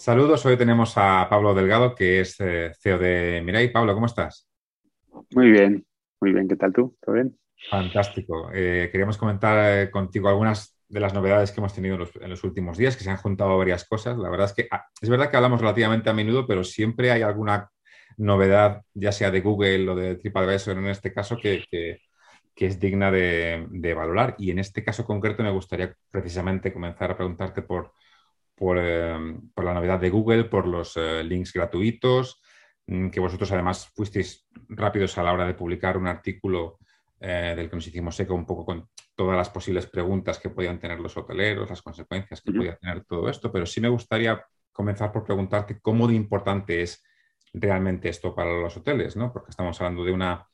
Saludos, hoy tenemos a Pablo Delgado, que es eh, CEO de Mirai. Pablo, ¿cómo estás? Muy bien, muy bien. ¿Qué tal tú? ¿Todo bien? Fantástico. Eh, queríamos comentar eh, contigo algunas de las novedades que hemos tenido en los, últimos días, que se han juntado varias cosas. La verdad es que ah, es verdad que hablamos relativamente a menudo, pero siempre hay alguna novedad, ya sea de Google o de TripAdvisor en este caso, que, es digna de, valorar. Y en este caso concreto me gustaría precisamente comenzar a preguntarte por, Em, por, la novedad de Google, por los eh, links gratuitos, mm, que vosotros además fuisteis rápidos a la hora de publicar un artículo eh, del que nos hicimos eco un poco con todas las posibles preguntas que podían tener los hoteleros, las consecuencias que podía tener todo esto, pero sí me gustaría comenzar por preguntarte cómo de importante es realmente esto para los hoteles, ¿no? Porque estamos hablando de una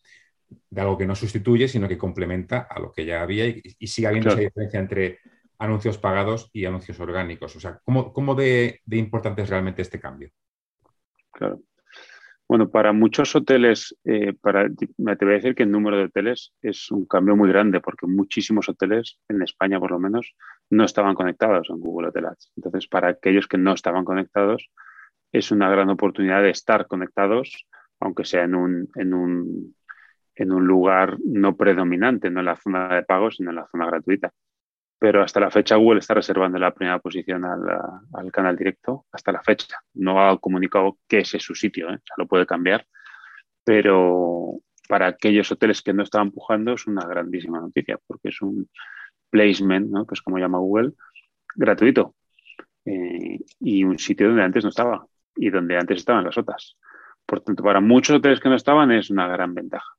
de algo que no sustituye, sino que complementa a lo que ya había y, sigue habiendo esa diferencia entre anuncios pagados y anuncios orgánicos. O sea, ¿cómo, de, importante es realmente este cambio? Claro. Bueno, para muchos hoteles, eh, para, me atrevo a decir que el número de hoteles es un cambio muy grande porque muchísimos hoteles, en España por lo menos, no estaban conectados en Google Hotel Ads. Entonces, para aquellos que no estaban conectados, es una gran oportunidad de estar conectados, aunque sea en un, en un, en un lugar no predominante, no en la zona de pago, sino en la zona gratuita pero hasta la fecha Google está reservando la primera posición al, canal directo, hasta la fecha. No ha comunicado que ese es su sitio, ¿eh? lo puede cambiar, pero para aquellos hoteles que no estaban empujando es una grandísima noticia, porque es un placement, ¿no? que es como llama Google, gratuito, eh, y un sitio donde antes no estaba, y donde antes estaban las otras. Por tanto, para muchos hoteles que no estaban es una gran ventaja.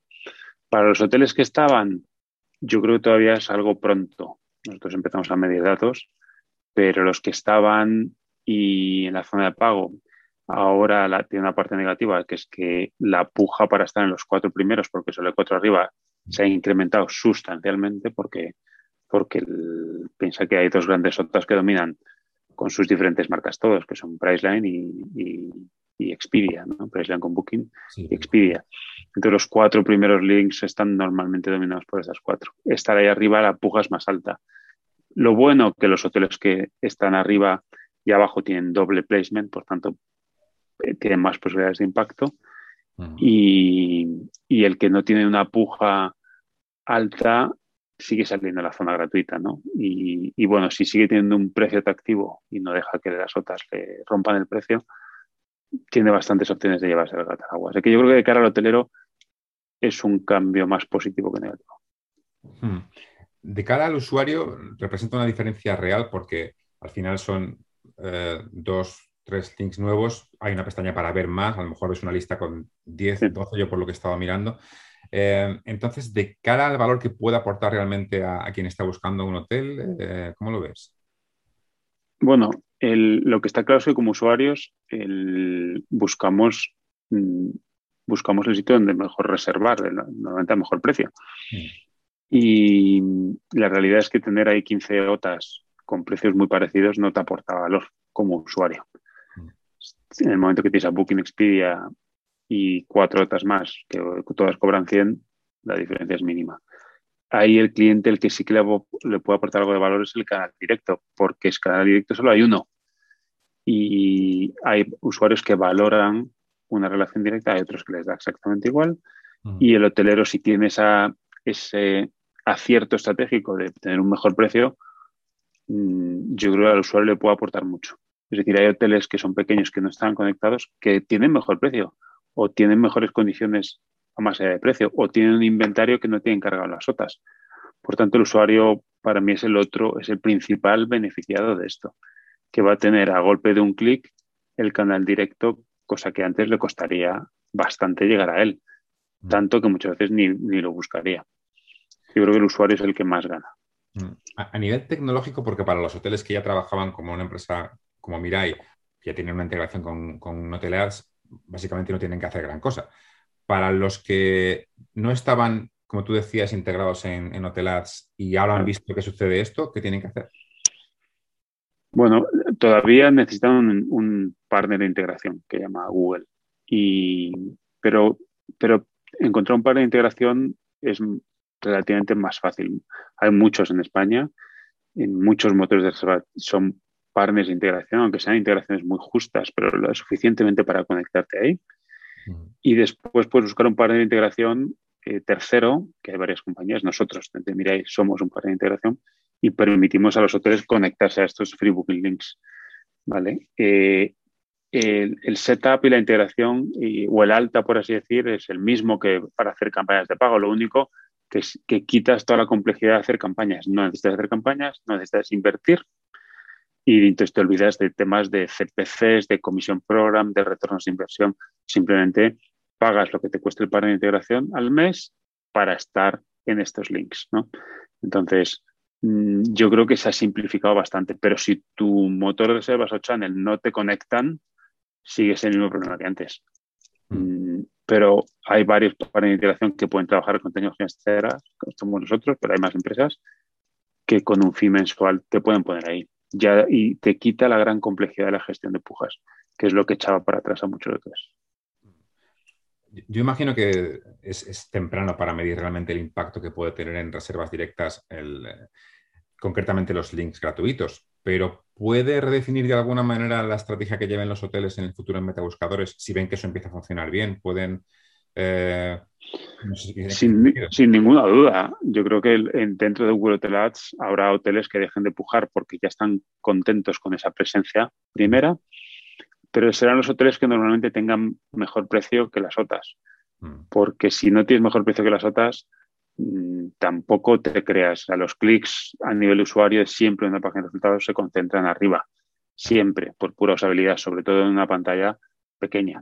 Para los hoteles que estaban, yo creo que todavía es algo pronto, nosotros empezamos a medir datos, pero los que estaban y en la zona de pago, ahora la, tiene una parte negativa, que es que la puja para estar en los cuatro primeros, porque solo el cuatro arriba, se ha incrementado sustancialmente porque, porque piensa que hay dos grandes otras que dominan con sus diferentes marcas todos, que son Priceline y, y, Expedia, ¿no? Priceline con Booking y Expedia. Entonces los cuatro primeros links están normalmente dominados por esas cuatro. Estar ahí arriba la puja es más alta. Lo bueno que los hoteles que están arriba y abajo tienen doble placement, por tanto, eh, tienen más posibilidades de impacto. y, el que no tiene una puja alta sigue saliendo a la zona gratuita, ¿no? Y, bueno, si sigue teniendo un precio atractivo y no deja que las otras le rompan el precio, tiene bastantes opciones de llevarse el gato al agua. Así que yo creo que de cara al hotelero es un cambio más positivo que negativo. Hmm de cara al usuario representa una diferencia real porque al final son eh, dos, tres links nuevos, hay una pestaña para ver más, a lo mejor ves una lista con 10, 12, yo por lo que estaba mirando. Eh, entonces, de cara al valor que puede aportar realmente a, quien está buscando un hotel, eh, ¿cómo lo ves? Bueno, lo que está claro es que como usuarios buscamos, mm, buscamos el sitio donde mejor reservar, normalmente a mejor precio. Mm. Y la realidad es que tener ahí 15 OTAs con precios muy parecidos no te aporta valor como usuario. Mm. En el momento que tienes a Booking Expedia y cuatro OTAs más, que todas cobran 100, la diferencia es mínima. Ahí el cliente, el que sí que le, puede aportar algo de valor es el canal directo, porque es canal directo solo hay uno. Y hay usuarios que valoran una relación directa, hay otros que les da exactamente igual. Mm. Y el hotelero, si tiene esa, ese acierto estratégico de tener un mejor precio, mm, yo creo que al usuario le puede aportar mucho. Es decir, hay hoteles que son pequeños, que no están conectados, que tienen mejor precio o tienen mejores condiciones a más allá de precio o tienen un inventario que no tienen cargado las otras. Por tanto, el usuario para mí es el otro, es el principal beneficiado de esto, que va a tener a golpe de un clic el canal directo, cosa que antes le costaría bastante llegar a él, mm. tanto que muchas veces ni, ni lo buscaría yo creo que el usuario es el que más gana. Mm. A, nivel tecnológico, porque para los hoteles que ya trabajaban como una empresa como Mirai, que ya tienen una integración con, con Hotelads, básicamente no tienen que hacer gran cosa. Para los que no estaban, como tú decías, integrados en, en Hotelads y ahora han visto que sucede esto, ¿qué tienen que hacer? Bueno, todavía necesitan un, partner de integración que llama Google. Y, pero, pero encontrar un partner de integración es relativamente más fácil. Hay muchos en España, en muchos motores de reserva son partners de integración, aunque sean integraciones muy justas, pero lo suficientemente para conectarte ahí. Y después puedes buscar un partner de integración eh, tercero, que hay varias compañías, nosotros, desde Mirai, somos un partner de integración y permitimos a los hoteles conectarse a estos free booking links. ¿vale? Eh, el, setup y la integración o el alta, por así decir, es el mismo que para hacer campañas de pago. Lo único que, es, que quitas toda la complejidad de hacer campañas. No necesitas hacer campañas, no necesitas invertir y entonces te olvidas de temas de CPCs, de comisión program, de retornos de inversión. Simplemente pagas lo que te cuesta el par de integración al mes para estar en estos links. ¿no? Entonces, mm, yo creo que se ha simplificado bastante, pero si tu motor de reservas o channel no te conectan, sigues el mismo problema que antes. Mm. Mm, pero hay varios para de integración que pueden trabajar con tecnologías terceras, como nosotros, pero hay más empresas que con un fee mensual te pueden poner ahí. Ya, y te quita la gran complejidad de la gestión de pujas, que es lo que echaba para atrás a muchos otros. Yo imagino que es, temprano para medir realmente el impacto que puede tener en reservas directas, concretamente los links gratuitos, pero ¿puede redefinir de alguna manera la estrategia que lleven los hoteles en el futuro en metabuscadores si ven que eso empieza a funcionar bien? ¿Pueden eh, sin, ninguna duda. Yo creo que dentro de Google Hotel Ads habrá hoteles que dejen de pujar porque ya están contentos con esa presencia primera, pero serán los hoteles que normalmente tengan mejor precio que las otras. Mm. Porque si no tienes mejor precio que las otras, mm, tampoco te creas. A los clics a nivel usuario siempre en una página de resultados se concentran arriba. Siempre, por pura usabilidad, sobre todo en una pantalla pequeña.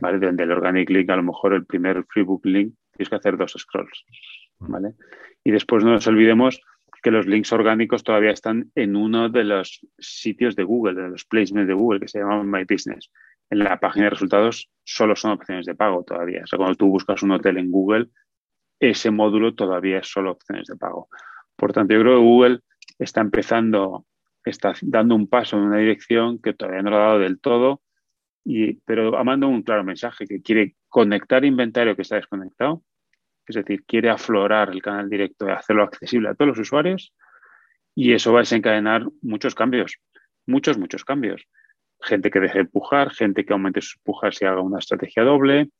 ¿Vale? Donde el organic link, a lo mejor el primer freebook link, tienes que hacer dos scrolls. ¿vale? Y después no nos olvidemos que los links orgánicos todavía están en uno de los sitios de Google, de los placements de Google, que se llaman My Business. En la página de resultados solo son opciones de pago todavía. O sea, cuando tú buscas un hotel en Google, ese módulo todavía es solo opciones de pago. Por tanto, yo creo que Google está empezando, está dando un paso en una dirección que todavía no lo ha dado del todo, pero amando un claro mensaje que quiere conectar inventario que está desconectado, es decir, quiere aflorar el canal directo y hacerlo accesible a todos los usuarios y eso va a desencadenar muchos cambios, muchos, muchos cambios. Gente que deje de gente que aumente sus pujas y haga una estrategia doble,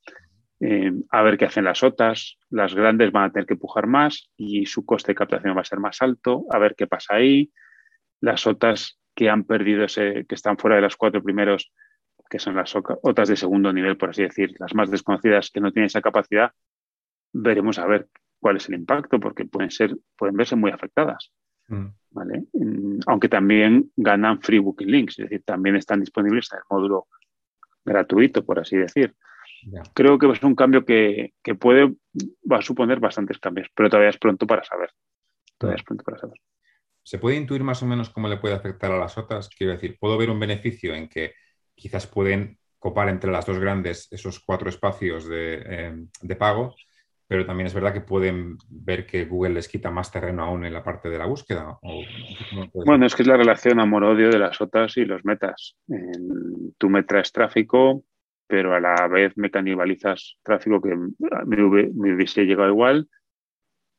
eh, a ver qué hacen las otras. Las grandes van a tener que pujar más y su coste de captación va a ser más alto, a ver qué pasa ahí. Las otras que han perdido ese, que están fuera de los cuatro primeros, que son las otras de segundo nivel, por así decir, las más desconocidas que no tienen esa capacidad, veremos a ver cuál es el impacto, porque pueden ser, pueden verse muy afectadas. Mm. ¿vale? Aunque también ganan free booking links, es decir, también están disponibles en el módulo gratuito, por así decir. Creo que es un cambio que, puede, va a suponer bastantes cambios, pero todavía es pronto para saber. Todavía es pronto para saber. ¿Se puede intuir más o menos cómo le puede afectar a las otras? Quiero decir, ¿puedo ver un beneficio en que quizás pueden copar entre las dos grandes esos cuatro espacios de, eh, pago, pero también es verdad que pueden ver que Google les quita más terreno aún en la parte de la búsqueda. bueno, es que es la relación amor-odio de las otras y los metas. tú me traes tráfico, pero a la vez me canibalizas tráfico que me, hubiese llegado igual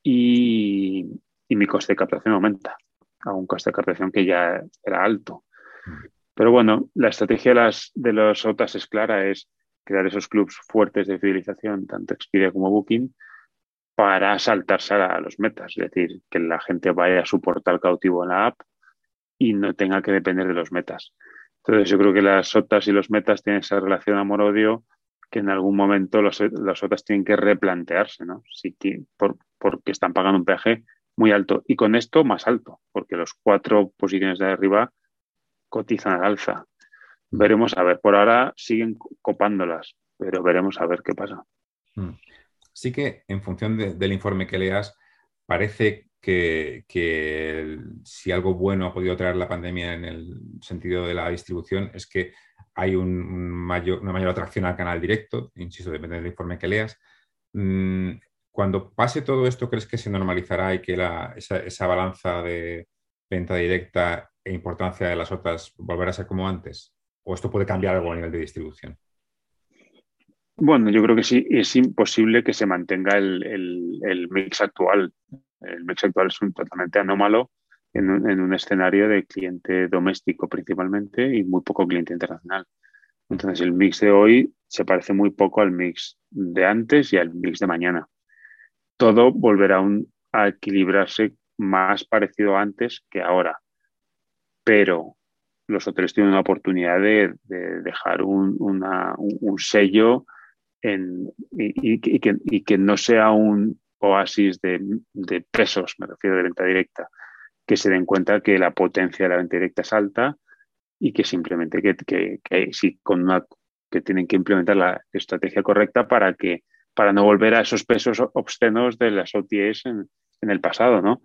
y, y, mi coste de captación aumenta a un coste de captación que ya era alto. Pero bueno, la estrategia de, las, de los OTAS es clara, es crear esos clubs fuertes de fidelización, tanto Expedia como Booking, para saltarse a los metas, es decir, que la gente vaya a su portal cautivo en la app y no tenga que depender de los metas. Entonces yo creo que las OTAS y los metas tienen esa relación amor-odio que en algún momento los OTAS tienen que replantearse, ¿no? Por, porque están pagando un peaje muy alto y con esto más alto, porque los cuatro posiciones de arriba cotizan al alza. Veremos a ver, por ahora siguen copándolas, pero veremos a ver qué pasa. Mm. Sí que en función del informe que leas, parece que, si algo bueno ha podido traer la pandemia en el sentido de la distribución es que hay un mayor, una mayor atracción al canal directo, insisto, depende del informe que leas. Mm, cuando pase todo esto, ¿crees que se normalizará y que esa, esa balanza de venta directa e importancia de las otras volver a ser como antes? ¿O esto puede cambiar algo a nivel de distribución? Bueno, yo creo que sí, es imposible que se mantenga el, mix actual. El mix actual es un totalmente anómalo. en un, escenario de cliente doméstico principalmente y muy poco cliente internacional. Entonces el mix de hoy se parece muy poco al mix de antes y al mix de mañana. Todo volverá a equilibrarse más parecido antes que ahora. Pero los hoteles tienen una oportunidad de, dejar un, sello y, que, no sea un oasis de, de, pesos, me refiero de venta directa, que se den cuenta que la potencia de la venta directa es alta y que simplemente que, que, con una, que tienen que implementar la estrategia correcta para que para no volver a esos pesos obscenos de las OTAs en, en el pasado, ¿no?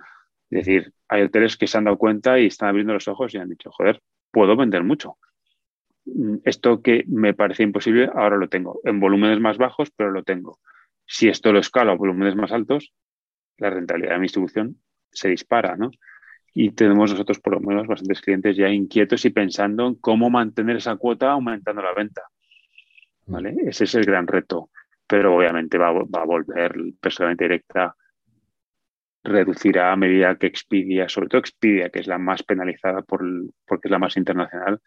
Es decir, hay hoteles que se han dado cuenta y están abriendo los ojos y han dicho, joder, puedo vender mucho. Mm, esto que me parece imposible, ahora lo tengo. En volúmenes más bajos, pero lo tengo. Si esto lo escalo a volúmenes más altos, la rentabilidad de mi distribución se dispara, ¿no? Y tenemos nosotros, por lo menos, bastantes clientes ya inquietos y pensando en cómo mantener esa cuota aumentando la venta. ¿Vale? Mm. Ese es el gran reto. Pero obviamente va, a volver personalmente directa reducirá a medida que Expedia, sobre todo Expedia, que es la más penalizada por porque es la más internacional,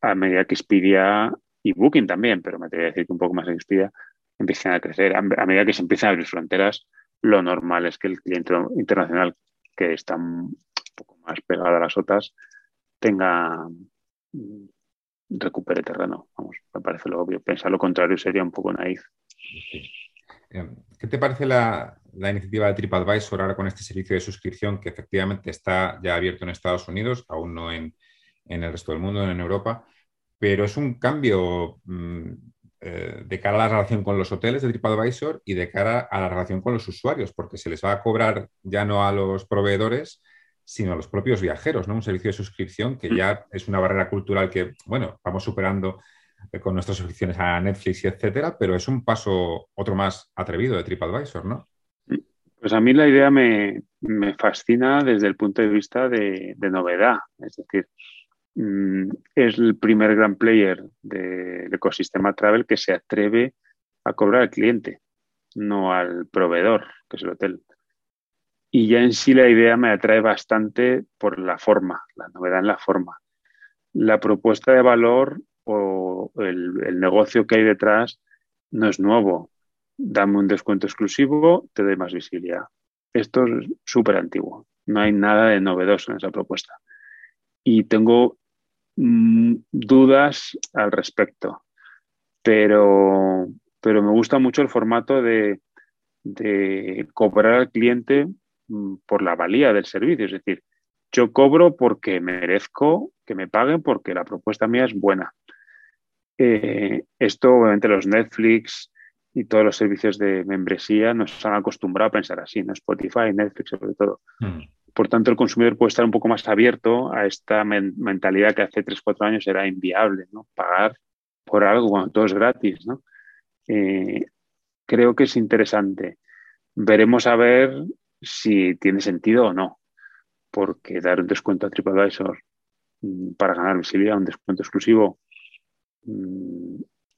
a medida que Expedia y Booking también, pero me atrevería a decir que un poco más en Expedia, empiezan a crecer. A, medida que se empiezan a abrir fronteras, lo normal es que el cliente internacional, que está un poco más pegado a las otras, tenga recupere terreno. Vamos, me parece lo obvio. Pensar lo contrario sería un poco naif. Eh, ¿Qué te parece la, iniciativa de TripAdvisor ahora con este servicio de suscripción que efectivamente está ya abierto en Estados Unidos, aún no en, el resto del mundo, en Europa? Pero es un cambio mm, eh, de cara a la relación con los hoteles de TripAdvisor y de cara a la relación con los usuarios, porque se les va a cobrar ya no a los proveedores, sino a los propios viajeros, ¿no? Un servicio de suscripción que mm. ya es una barrera cultural que, bueno, vamos superando eh, con nuestras suscripciones a Netflix y etcétera, pero es un paso otro más atrevido de TripAdvisor, ¿no? Pues a mí la idea me, fascina desde el punto de vista de, novedad. Es decir, mm, es el primer gran player del ecosistema travel que se atreve a cobrar al cliente, no al proveedor, que es el hotel. Y ya en sí la idea me atrae bastante por la forma, la novedad en la forma. La propuesta de valor o el, negocio que hay detrás no es nuevo. Dame un descuento exclusivo, te doy más visibilidad. Esto es súper antiguo. No hay nada de novedoso en esa propuesta. Y tengo mm, dudas al respecto. Pero, pero me gusta mucho el formato de, cobrar al cliente mm, por la valía del servicio. Es decir, yo cobro porque merezco que me paguen porque la propuesta mía es buena. Eh, esto, obviamente, los Netflix y todos los servicios de membresía nos han acostumbrado a pensar así, ¿no? Spotify, Netflix, sobre todo. Mm. Por tanto, el consumidor puede estar un poco más abierto a esta mentalidad que hace 3, 4 años era inviable, ¿no? Pagar por algo cuando todo es gratis, ¿no? Eh, creo que es interesante. Veremos a ver si tiene sentido o no, porque dar un descuento a TripAdvisor mm, para ganar visibilidad, un descuento exclusivo,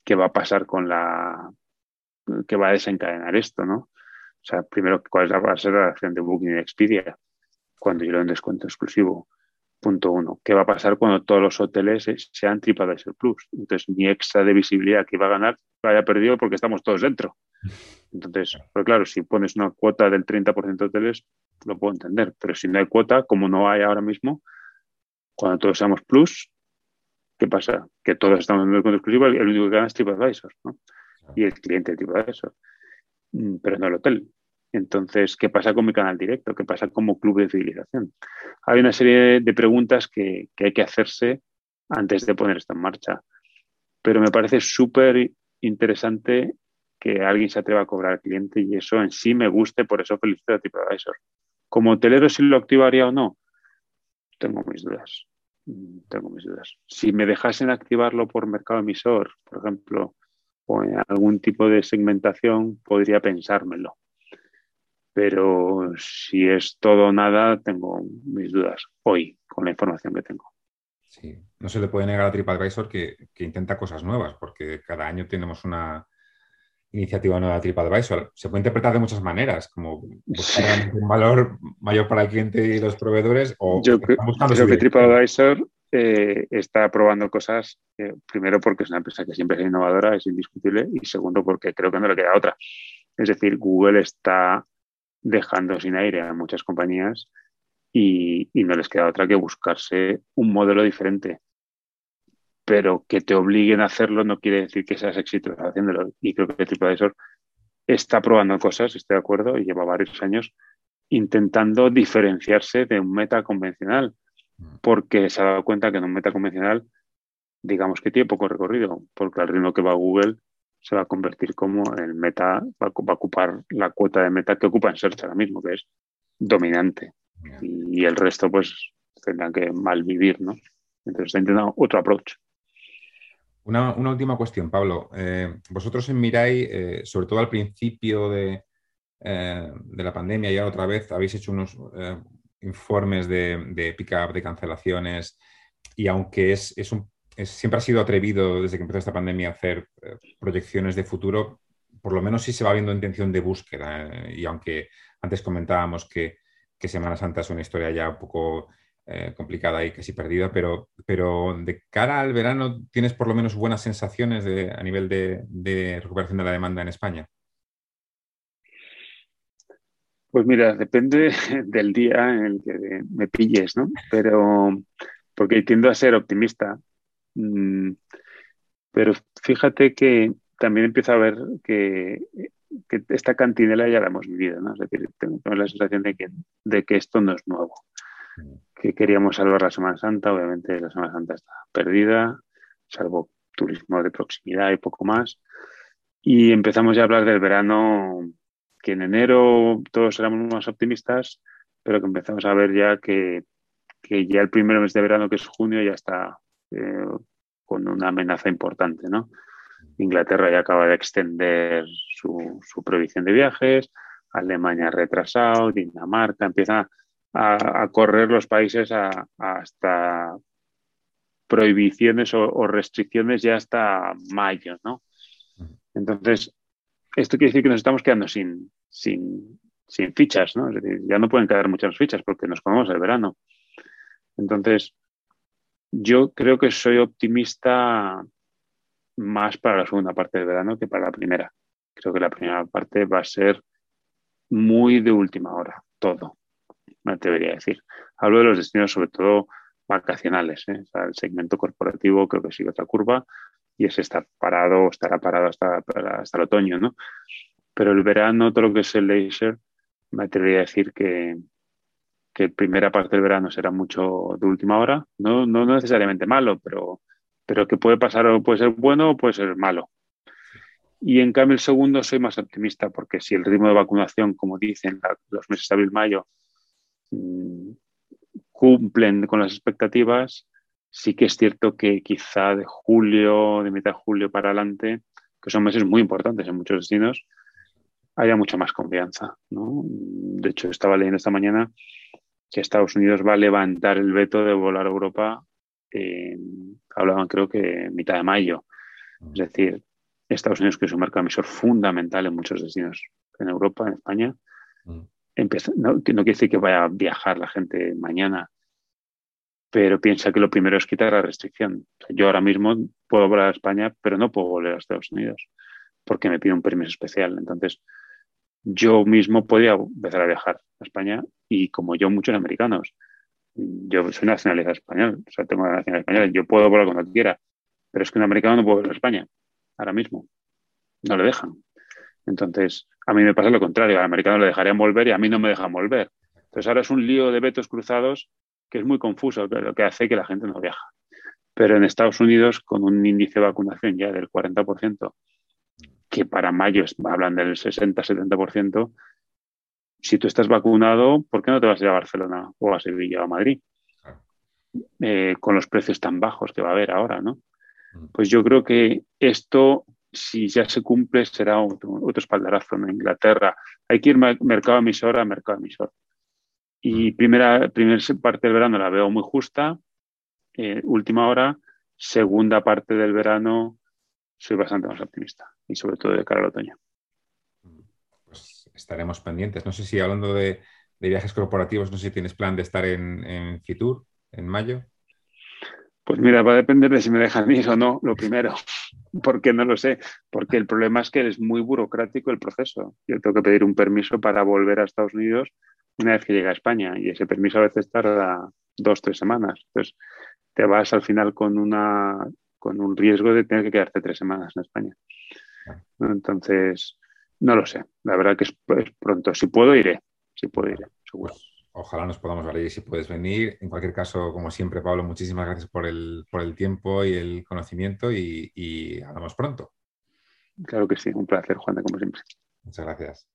qué va a pasar con la que va a desencadenar esto, ¿no? O sea, primero, ¿cuál va a ser la relación de Booking y Expedia cuando yo le doy un descuento exclusivo? Punto uno. ¿Qué va a pasar cuando todos los hoteles sean TripAdvisor Plus? Entonces, mi extra de visibilidad que iba a ganar lo haya perdido porque estamos todos dentro. Entonces, pues claro, si pones una cuota del 30% de hoteles, lo puedo entender. Pero si no hay cuota, como no hay ahora mismo, cuando todos seamos Plus, ¿Qué pasa? Que todos estamos en el descuento exclusivo, el único que gana es TripAdvisor, ¿no? Y el cliente de TripAdvisor, mm, pero no el hotel. Entonces, ¿qué pasa con mi canal directo? ¿Qué pasa como club de civilización? Hay una serie de preguntas que, hay que hacerse antes de poner esto en marcha. Pero me parece súper interesante que alguien se atreva a cobrar al cliente y eso en sí me guste, por eso felicito a TripAdvisor. Como hotelero, si lo activaría o no, tengo mis dudas. Mm, tengo mis dudas. Si me dejasen activarlo por mercado emisor, por ejemplo, o en algún tipo de segmentación, podría pensármelo. Pero si es todo o nada, tengo mis dudas hoy con la información que tengo. Sí, no se le puede negar a TripAdvisor que, que intenta cosas nuevas, porque cada año tenemos una, iniciativa nueva de TripAdvisor. Se puede interpretar de muchas maneras, como buscar un valor mayor para el cliente y los proveedores o Yo creo, que TripAdvisor eh, está probando cosas, eh, primero porque es una empresa que siempre es innovadora, es indiscutible, y segundo porque creo que no le queda otra. Es decir, Google está dejando sin aire a muchas compañías y, y no les queda otra que buscarse un modelo diferente pero que te obliguen a hacerlo no quiere decir que seas exitoso haciéndolo. Y creo que TripAdvisor está probando cosas, estoy de acuerdo, y lleva varios años intentando diferenciarse de un meta convencional, mm. porque se ha dado cuenta que en un meta convencional, digamos que tiene poco recorrido, porque al ritmo que va Google se va a convertir como el meta, va, a ocupar la cuota de meta que ocupa en Search ahora mismo, que es dominante. Y, el resto, pues, tendrán que malvivir, ¿no? Entonces está intentando otro approach. Una, última cuestión, Pablo. Eh, vosotros en Mirai, eh, sobre todo al principio de, eh, de, la pandemia, ya otra vez habéis hecho unos informes de, pick-up, de cancelaciones, y aunque es, un, siempre ha sido atrevido desde que empezó esta pandemia hacer proyecciones de futuro, por lo menos sí se va viendo intención de búsqueda. y aunque antes comentábamos que, que Semana Santa es una historia ya un poco eh, complicada y casi perdida, pero, pero de cara al verano, ¿tienes por lo menos buenas sensaciones a nivel de, recuperación de la demanda en España? Pues mira, depende del día en el que me pilles, ¿no? Pero porque tiendo a ser optimista. Mm, pero fíjate que también empiezo a ver que, esta cantinela ya la hemos vivido, ¿no? Es decir, tengo la sensación de que, de que esto no es nuevo. Que queríamos salvar la Semana Santa. Obviamente la Semana Santa está perdida, salvo turismo de proximidad y poco más. Y empezamos ya a hablar del verano, que en enero todos éramos más optimistas, pero que empezamos a ver ya que, que ya el primer mes de verano, que es junio, ya está eh, con una amenaza importante. ¿no? Inglaterra ya acaba de extender su, su prohibición de viajes, Alemania retrasado, Dinamarca empieza a, correr los países hasta prohibiciones o, restricciones ya hasta mayo, ¿no? Entonces, esto quiere decir que nos estamos quedando sin, sin, fichas, ¿no? Es decir, ya no pueden quedar muchas fichas porque nos comemos el verano. Entonces, yo creo que soy optimista más para la segunda parte del verano que para la primera. Creo que la primera parte va a ser muy de última hora, todo me atrevería a decir. Hablo de los destinos sobre todo vacacionales. ¿eh? el segmento corporativo creo que sigue otra curva y ese está parado, estará parado hasta, hasta el otoño, ¿no? Pero el verano, todo lo que es el leisure, me atrevería a decir que, que primera parte del verano será mucho de última hora, no, no necesariamente malo, pero, pero que puede pasar o puede ser bueno o puede ser malo. Y en cambio el segundo soy más optimista porque si el ritmo de vacunación, como dicen los meses de abril-mayo, cumplen con las expectativas. Sí que es cierto que quizá de julio, de mitad de julio para adelante, que son meses muy importantes en muchos destinos, haya mucha más confianza. De hecho, estaba leyendo esta mañana que Estados Unidos va a levantar el veto de volar a Europa, hablaban creo que mitad de mayo. Es decir, Estados Unidos, que es un mercado emisor fundamental en muchos destinos en Europa, en España, mm no, quiere decir que vaya a viajar la gente mañana, pero piensa que lo primero es quitar la restricción. yo ahora mismo puedo volar a España, pero no puedo volver a Estados Unidos porque me pide un permiso especial. Entonces, yo mismo podía empezar a viajar a España y como yo, muchos americanos. Yo soy nacionalidad español, o sea, tengo la nacionalidad española, yo puedo volar cuando quiera, pero es que un americano no puede volar a España ahora mismo. No le dejan. Entonces, a mí me pasa lo contrario, al americano le dejarían volver y a mí no me dejan volver. Entonces ahora es un lío de vetos cruzados que es muy confuso, lo que hace que la gente no viaja. Pero en Estados Unidos, con un índice de vacunación ya del 40%, que para mayo hablan del 60-70%, si tú estás vacunado, ¿por qué no te vas a ir a Barcelona o a Sevilla o a Madrid? Eh, con los precios tan bajos que va a haber ahora, ¿no? Mm. Pues yo creo que esto si ya se cumple, será otro, espaldarazo en Inglaterra. Hay que ir mercado emisor a mercado emisor. Y mm. primera, primera parte del verano la veo muy justa. Eh, última hora, segunda parte del verano, soy bastante más optimista. Y sobre todo de cara al otoño. estaremos pendientes. No sé si hablando de, viajes corporativos, no sé si tienes plan de estar en, en Fitur en mayo. Pues mira, va a depender de si me dejan ir o no, lo primero, porque no lo sé, porque el problema es que es muy burocrático el proceso. Yo tengo que pedir un permiso para volver a Estados Unidos una vez que llega a España y ese permiso a veces tarda dos, tres semanas. Entonces, te vas al final con, una, con un riesgo de tener que quedarte tres semanas en España. Entonces, no lo sé. La verdad que es, pronto. Si puedo, iré. Si puedo, iré, seguro. Ojalá nos podamos ver ahí si puedes venir. En cualquier caso, como siempre, Pablo, muchísimas gracias por el, por el tiempo y el conocimiento y, y hablamos pronto. Claro que sí, un placer, Juan, como siempre. Muchas gracias.